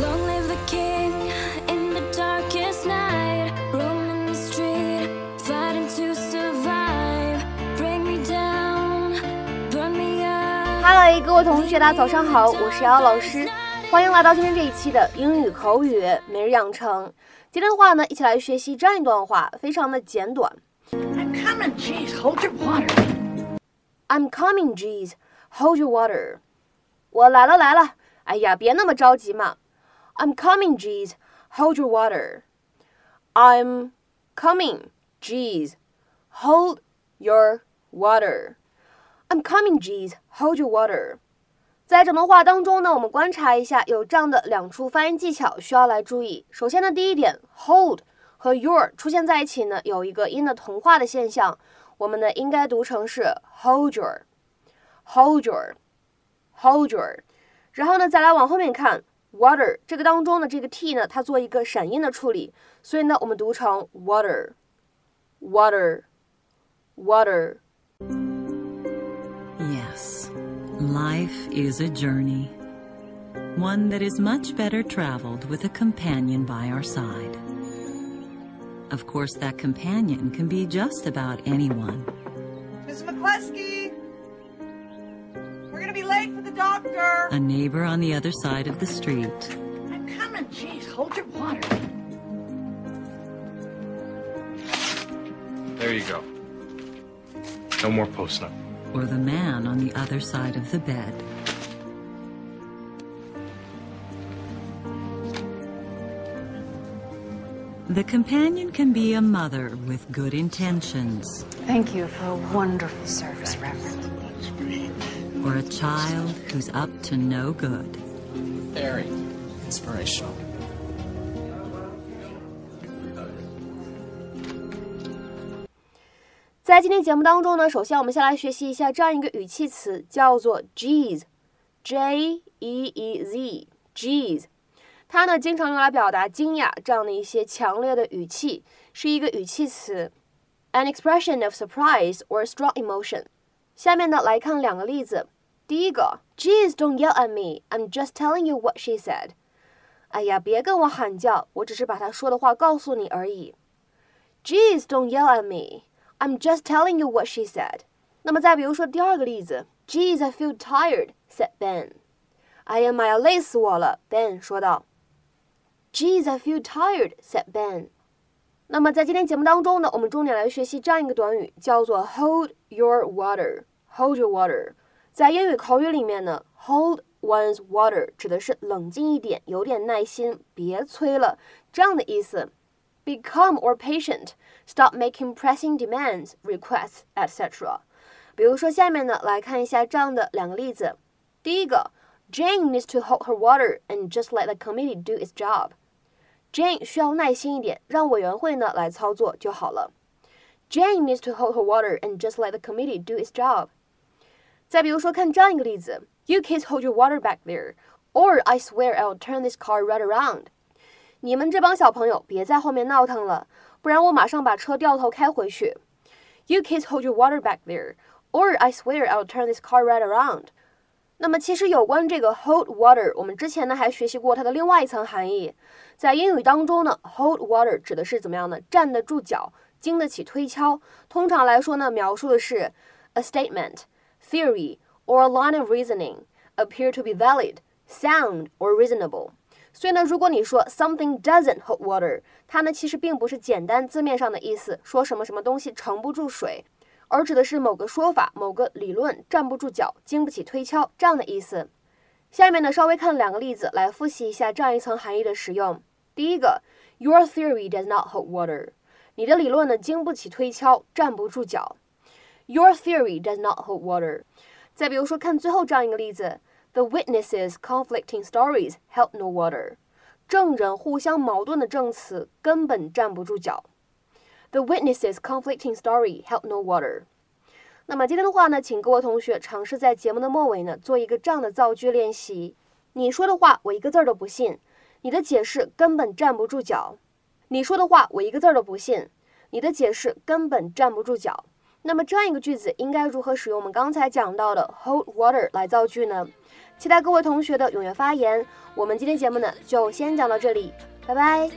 Long live the king in the darkest night. Roaming the street, fighting to survive. Break me down, burn me up. 嗨，各位同学，大家早上好，我是瑶瑶老师，欢迎来到今天这一期的英语口语每日养成。今天的话呢，一起来学习这样一段话，非常的简短。I'm coming, jeez, hold your water. I'm coming, jeez, hold your water。我来了来了，哎呀，别那么着急嘛。I'm coming, jeez, hold your water。I'm coming, jeez, hold your water。I'm coming, jeez, hold your water。在整段话当中呢，我们观察一下，有这样的两处发音技巧需要来注意。首先呢，第一点，hold 和 your 出现在一起呢，有一个音的同化的现象，我们呢应该读成是 hold your，hold your，hold your。然后呢，再来往后面看 ，water 这个当中的这个 t 呢，它做一个闪音的处理，所以呢，我们读成 water，water，water。 Yes, life is a journey. One that is much better traveled with a companion by our side. Of course, that companion can be just about anyone. Miss McCluskey! We're gonna be late for the doctor. A neighbor on the other side of the street, I'm coming, jeez, hold your water. There you go. No more post up. or the man on the other side of the bed. The companion can be a mother with good intentions, Thank you for a wonderful service, Reverend or a child who's up to no good. Very inspirational. 在今天节目当中呢，首先我们先来学习一下这样一个语气词，叫做 Jeez，J E E Z，Jeez。它呢经常用来表达惊讶这样的一些强烈的语气，是一个语气词，an expression of surprise or strong emotion。下面呢来看两个例子， 第一个，Jeez, don't yell at me, I'm just telling you what she said。哎呀，别跟我喊叫，我只是把她说的话告诉你而已。Jeez, don't yell at me. I'm just telling you what she said. 那么再比如说第二个例子，Jeez，I feel tired," said Ben. 哎呀妈呀，累死我了，Ben 说道。Jeez，I feel tired," said Ben. 那么在今天节目当中呢，我们重点来学习这样一个短语，叫做 hold your water. Hold your water. 在英语口语里面呢，hold one's water 指的是冷静一点，有点耐心，别催了，这样的意思。Be calm or patient. Stop making pressing demands, requests, etc. 比如说，下面呢来看一下这样的两个例子。第一个，Jane needs to hold her water and just let the committee do its job. Jane 需要耐心一点，让委员会呢来操作就好了。Jane needs to hold her water and just let the committee do its job. 再比如说，看这样一个例子：You kids hold your water back there, or I swear I'll turn this car right around. 你们这帮小朋友别在后面闹腾了，不然我马上把车掉头开回去。You kids hold your water back there, or I swear I'll turn this car right around. 那么其实有关这个 hold water，我们之前呢还学习过它的另外一层含义。在英语当中呢，hold water 指的是怎么样呢？站得住脚，经得起推敲。通常来说呢，描述的是 a statement, Theory, or a line of reasoning appear to be valid, sound, or reasonable. 所以呢，如果你说 something doesn't hold water，它呢其实并不是简单字面上的意思，说什么什么东西盛不住水，而指的是某个说法、某个理论站不住脚、经不起推敲这样的意思。下面呢，稍微看两个例子来复习一下这样一层含义的使用。第一个，Your theory does not hold water，你的理论呢经不起推敲，站不住脚。Your theory does not hold water。再比如说，看最后这样一个例子。The witnesses' conflicting stories held no water。证人互相矛盾的证词根本站不住脚。The witnesses' conflicting story held no water。那么今天的话呢，请各位同学尝试在节目的末尾呢做一个这样的造句练习。你说的话我一个字儿都不信，你的解释根本站不住脚。你说的话我一个字儿都不信，你的解释根本站不住脚。那么这样一个句子应该如何使用我们刚才讲到的 hold water 来造句呢？期待各位同学的踊跃发言。我们今天节目呢就先讲到这里，拜拜。